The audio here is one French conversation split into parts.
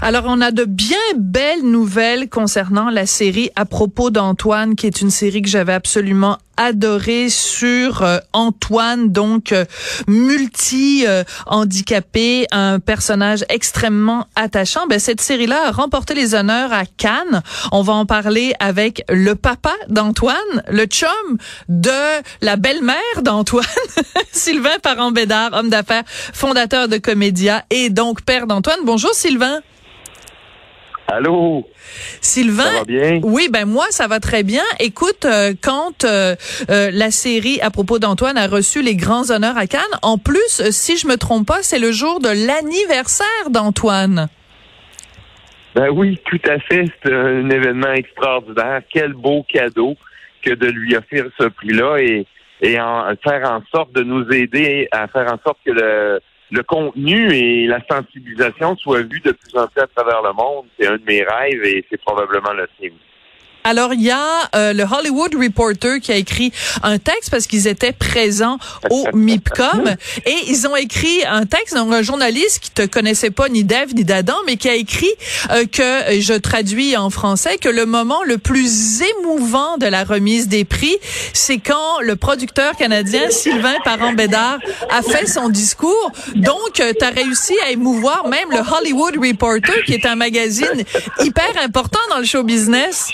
Alors, on a de bien belles nouvelles concernant la série à propos d'Antoine, qui est une série que j'avais absolument adorée sur euh, Antoine, donc euh, multi-handicapé, un personnage extrêmement attachant. Ben, cette série-là a remporté les honneurs à Cannes. On va en parler avec le papa d'Antoine, le chum de la belle-mère d'Antoine, Sylvain Parent-Bédard, homme d'affaires, fondateur de Comédia et donc père d'Antoine. Bonjour Sylvain. Allô? Sylvain? Ça va bien? Oui, ben moi, ça va très bien. Écoute, euh, quand euh, euh, la série à propos d'Antoine a reçu les grands honneurs à Cannes, en plus, si je me trompe pas, c'est le jour de l'anniversaire d'Antoine. Ben oui, tout à fait. C'est un événement extraordinaire. Quel beau cadeau que de lui offrir ce prix-là et, et en, faire en sorte de nous aider à faire en sorte que le le contenu et la sensibilisation soient vus de plus en plus à travers le monde. C'est un de mes rêves et c'est probablement le sien. Alors, il y a euh, le Hollywood Reporter qui a écrit un texte parce qu'ils étaient présents au MIPCOM et ils ont écrit un texte, donc un journaliste qui te connaissait pas ni d'Ève ni d'Adam, mais qui a écrit euh, que, je traduis en français, que le moment le plus émouvant de la remise des prix, c'est quand le producteur canadien Sylvain Parent-Bédard a fait son discours. Donc, euh, tu as réussi à émouvoir même le Hollywood Reporter, qui est un magazine hyper important dans le show business.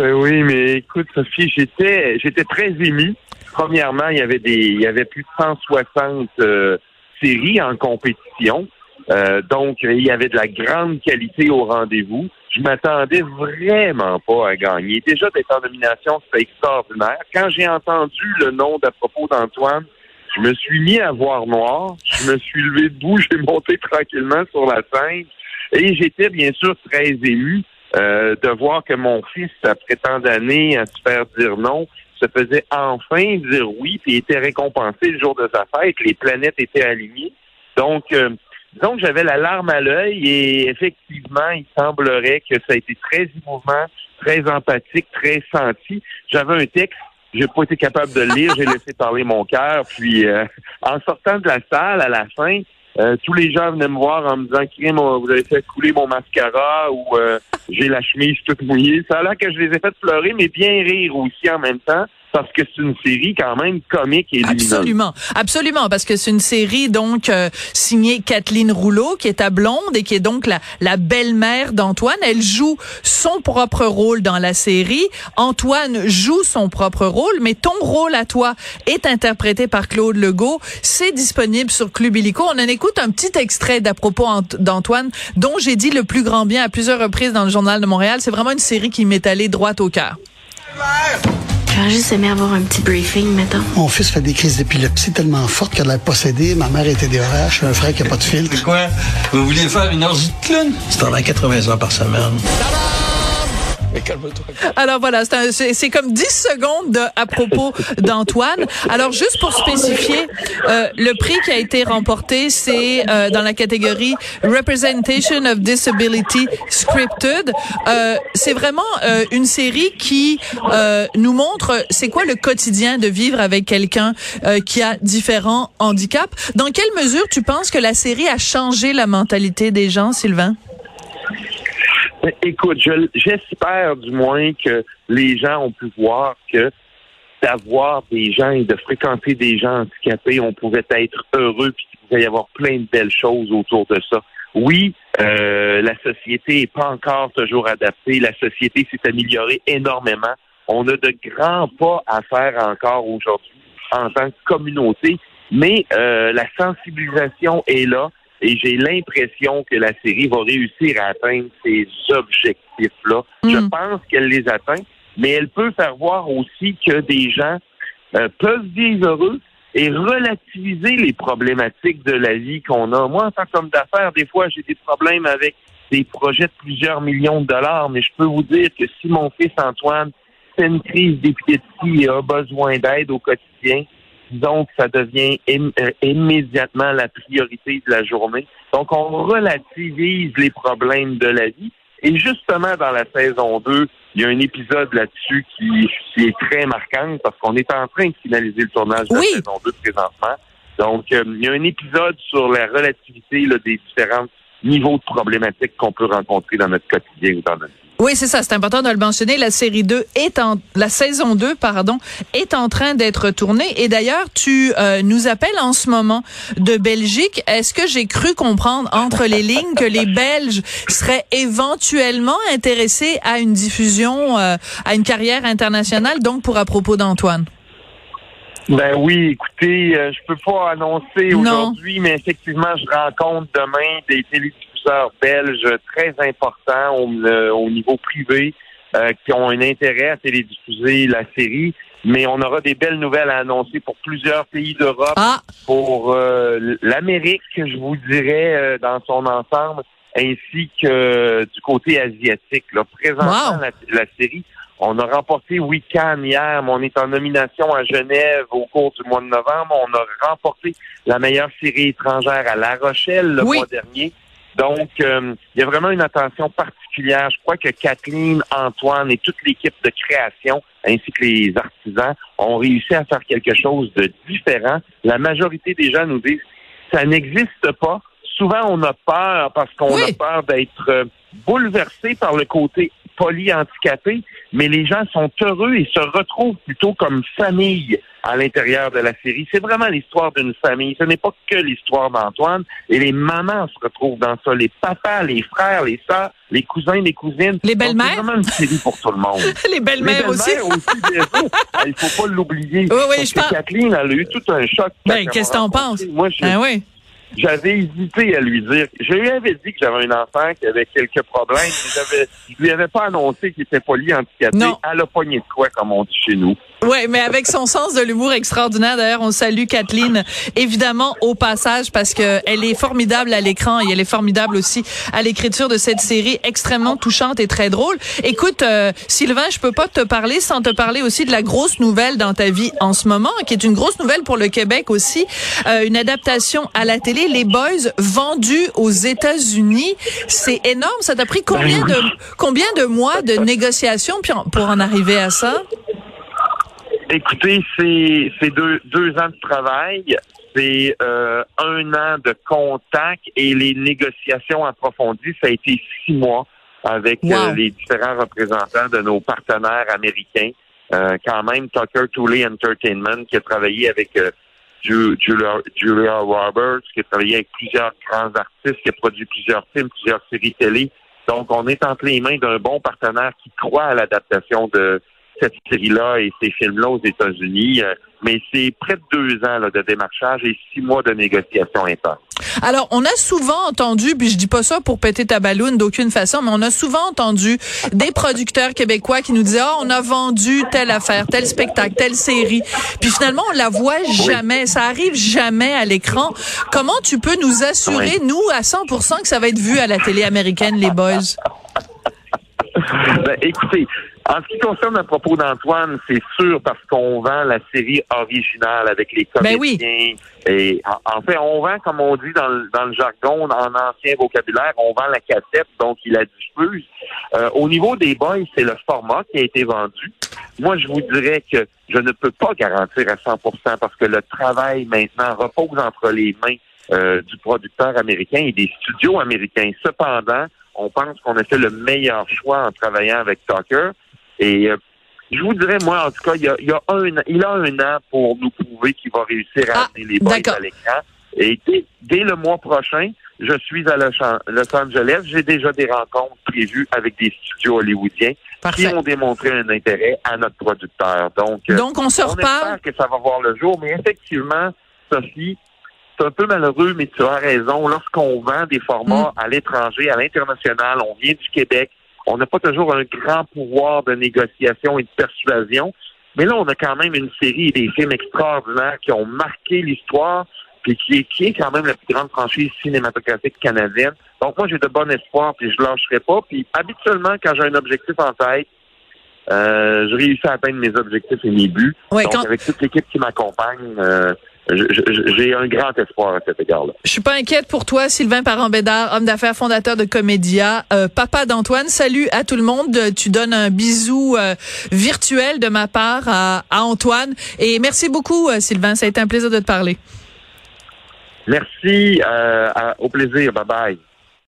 Euh, oui, mais écoute, Sophie, j'étais j'étais très ému. Premièrement, il y avait des il y avait plus de 160 euh, séries en compétition. Euh, donc, il y avait de la grande qualité au rendez-vous. Je m'attendais vraiment pas à gagner. Déjà d'être en nomination, c'était extraordinaire. Quand j'ai entendu le nom d'à propos d'Antoine, je me suis mis à voir noir. Je me suis levé debout, j'ai monté tranquillement sur la scène. Et j'étais bien sûr très ému. Euh, de voir que mon fils, après tant d'années à se faire dire non, se faisait enfin dire oui, puis était récompensé le jour de sa fête. Les planètes étaient alignées. Donc, euh, donc j'avais la larme à l'œil et effectivement, il semblerait que ça a été très émouvant, très empathique, très senti. J'avais un texte j'ai pas été capable de lire, j'ai laissé parler mon cœur. Puis euh, en sortant de la salle à la fin, euh, tous les gens venaient me voir en me disant Crime, vous avez fait couler mon mascara ou euh, j'ai la chemise toute mouillée. Ça a l'air que je les ai fait pleurer, mais bien rire aussi en même temps parce que c'est une série quand même comique et lumineuse. Absolument, absolument, parce que c'est une série donc euh, signée Kathleen Rouleau, qui est ta blonde et qui est donc la, la belle-mère d'Antoine. Elle joue son propre rôle dans la série. Antoine joue son propre rôle, mais ton rôle à toi est interprété par Claude Legault. C'est disponible sur Club Illico. On en écoute un petit extrait d'à propos d'Antoine, dont j'ai dit le plus grand bien à plusieurs reprises dans le Journal de Montréal. C'est vraiment une série qui m'est allée droit au cœur. J'aurais juste aimé avoir un petit briefing, mettons. Mon fils fait des crises d'épilepsie tellement fortes qu'elle l'a possédé. Ma mère était des J'ai un frère qui n'a pas de filtre. C'est quoi? Vous vouliez faire une orgie de clown? C'est pendant 80 heures par semaine. Alors voilà, c'est comme 10 secondes de, à propos d'Antoine. Alors juste pour spécifier, euh, le prix qui a été remporté, c'est euh, dans la catégorie Representation of Disability Scripted. Euh, c'est vraiment euh, une série qui euh, nous montre c'est quoi le quotidien de vivre avec quelqu'un qui a différents handicaps. Dans quelle mesure tu penses que la série a changé la mentalité des gens, Sylvain? Écoute, j'espère du moins que les gens ont pu voir que d'avoir des gens et de fréquenter des gens handicapés, on pouvait être heureux puis qu'il pouvait y avoir plein de belles choses autour de ça. Oui, euh, la société n'est pas encore toujours adaptée. La société s'est améliorée énormément. On a de grands pas à faire encore aujourd'hui en tant que communauté, mais euh, la sensibilisation est là. Et j'ai l'impression que la série va réussir à atteindre ces objectifs-là. Je Mm. pense qu'elle les atteint, mais elle peut faire voir aussi que des gens euh, peuvent vivre heureux et relativiser les problématiques de la vie qu'on a. Moi, en tant qu'homme d'affaires, des fois, j'ai des problèmes avec des projets de plusieurs millions de dollars, mais je peux vous dire que si mon fils Antoine fait une crise d'épilepsie et a besoin d'aide au quotidien, disons que ça devient euh, immédiatement la priorité de la journée. Donc, on relativise les problèmes de la vie Et justement, dans la saison 2, il y a un épisode là-dessus qui, qui est très marquant parce qu'on est en train de finaliser le tournage de Oui. la saison 2 présentement. Donc, euh, il y a un épisode sur la relativité là, des différents niveaux de problématiques qu'on peut rencontrer dans notre quotidien ou dans notre vie. Oui, c'est ça, c'est important de le mentionner. La série 2 est en la saison 2 pardon, est en train d'être tournée et d'ailleurs, tu euh, nous appelles en ce moment de Belgique. Est-ce que j'ai cru comprendre entre les lignes que les Belges seraient éventuellement intéressés à une diffusion euh, à une carrière internationale donc pour à propos d'Antoine? Ben oui, écoutez, euh, je peux pas annoncer Non. aujourd'hui, mais effectivement, je rencontre demain des belges très importants au, euh, au niveau privé euh, qui ont un intérêt à télédiffuser la série. Mais on aura des belles nouvelles à annoncer pour plusieurs pays d'Europe, Ah, pour euh, l'Amérique, je vous dirais, euh, dans son ensemble, ainsi que du côté asiatique. Là. Présentement, Wow. la, la série, on a remporté Weekend hier, mais on est en nomination à Genève au cours du mois de novembre. On a remporté la meilleure série étrangère à La Rochelle le Oui. mois dernier. Donc, euh, il y a vraiment une attention particulière. Je crois que Kathleen, Antoine et toute l'équipe de création, ainsi que les artisans, ont réussi à faire quelque chose de différent. La majorité des gens nous disent ça n'existe pas. Souvent, on a peur parce qu'on Oui. a peur d'être euh, bouleversé par le côté polyhandicapé, mais les gens sont heureux et se retrouvent plutôt comme famille à l'intérieur de la série. C'est vraiment l'histoire d'une famille. Ce n'est pas que l'histoire d'Antoine. Et les mamans se retrouvent dans ça. Les papas, les frères, les sœurs, les cousins, les cousines. Les belles-mères? C'est vraiment une série pour tout le monde. les belles-mères Les aussi. aussi, bien. Il faut pas l'oublier. Oui, oui, je pense- Kathleen, elle a eu tout un choc. Ben, qu'est-ce que t'en penses? Moi, je- Ah oui. J'avais hésité à lui dire. Je lui avais dit que j'avais un enfant qui avait quelques problèmes, mais j'avais, je lui avais pas annoncé qu'il était polyhandicapé. Non. Elle a pogné de quoi, comme on dit chez nous. Ouais, mais avec son sens de l'humour extraordinaire. D'ailleurs, on salue Kathleen, évidemment, au passage, parce que elle est formidable à l'écran et elle est formidable aussi à l'écriture de cette série extrêmement touchante et très drôle. Écoute, euh, Sylvain, je peux pas te parler sans te parler aussi de la grosse nouvelle dans ta vie en ce moment, qui est une grosse nouvelle pour le Québec aussi. Euh, une adaptation à la télé, Les Boys, vendus aux États-Unis. C'est énorme. Ça t'a pris combien de, combien de mois de négociations pour en arriver à ça? Écoutez, c'est, c'est deux, deux ans de travail, c'est euh, un an de contact et les négociations approfondies, ça a été six mois avec Wow. euh, les différents représentants de nos partenaires américains. Euh, quand même, Tucker Tooley Entertainment, qui a travaillé avec euh, Ju- Julia, Julia Roberts, qui a travaillé avec plusieurs grands artistes, qui a produit plusieurs films, plusieurs séries télé. Donc, on est entre les mains d'un bon partenaire qui croit à l'adaptation de cette série-là et ces films-là aux États-Unis. Euh, mais c'est près de deux ans là, de démarchage et six mois de négociations intenses. Alors, on a souvent entendu, puis je dis pas ça pour péter ta balloune d'aucune façon, mais on a souvent entendu des producteurs québécois qui nous disaient, ah, on a vendu telle affaire, tel spectacle, telle série. Puis finalement, on la voit jamais. Ça arrive jamais à l'écran. Comment tu peux nous assurer, Oui. nous, à 100% que ça va être vu à la télé américaine, les boys? Ben, écoutez, en ce qui concerne à propos d'Antoine, c'est sûr parce qu'on vend la série originale avec les Ben comédiens. Et en, en fait, on vend, comme on dit dans le, dans le jargon, en ancien vocabulaire, on vend la cassette, donc il la diffuse. Euh, au niveau des boys, c'est le format qui a été vendu. Moi, je vous dirais que je ne peux pas garantir à 100% parce que le travail maintenant repose entre les mains euh, du producteur américain et des studios américains. Cependant, on pense qu'on a fait le meilleur choix en travaillant avec Tucker. Et euh, je vous dirais, moi, en tout cas, il y a, il y a un, il a un an pour nous prouver qu'il va réussir à Ah, amener les boys à l'écran. Et dès, dès le mois prochain, je suis à Los Angeles. J'ai déjà des rencontres prévues avec des studios hollywoodiens qui ont démontré un intérêt à notre producteur. Donc, euh, Donc, on se on espère que ça va voir le jour, mais effectivement, Sophie, c'est un peu malheureux, mais tu as raison. Lorsqu'on vend des formats à l'étranger, à l'international, on vient du Québec, on n'a pas toujours un grand pouvoir de négociation et de persuasion. Mais là, on a quand même une série et des films extraordinaires qui ont marqué l'histoire, puis qui est, qui est quand même la plus grande franchise cinématographique canadienne. Donc moi, j'ai de bon espoir, puis je lâcherai pas. Puis habituellement, quand j'ai un objectif en tête, euh, je réussis à atteindre mes objectifs et mes buts. Ouais, Donc, quand- avec toute l'équipe qui m'accompagne, euh, j'ai un grand espoir à cet égard-là. Je suis pas inquiète pour toi, Sylvain Parent-Bédard, homme d'affaires, fondateur de Comédia, euh, papa d'Antoine. Salut à tout le monde. Tu donnes un bisou euh, virtuel de ma part à, Antoine. Et merci beaucoup, euh, Sylvain. Ça a été un plaisir de te parler. Merci. au plaisir. Bye bye.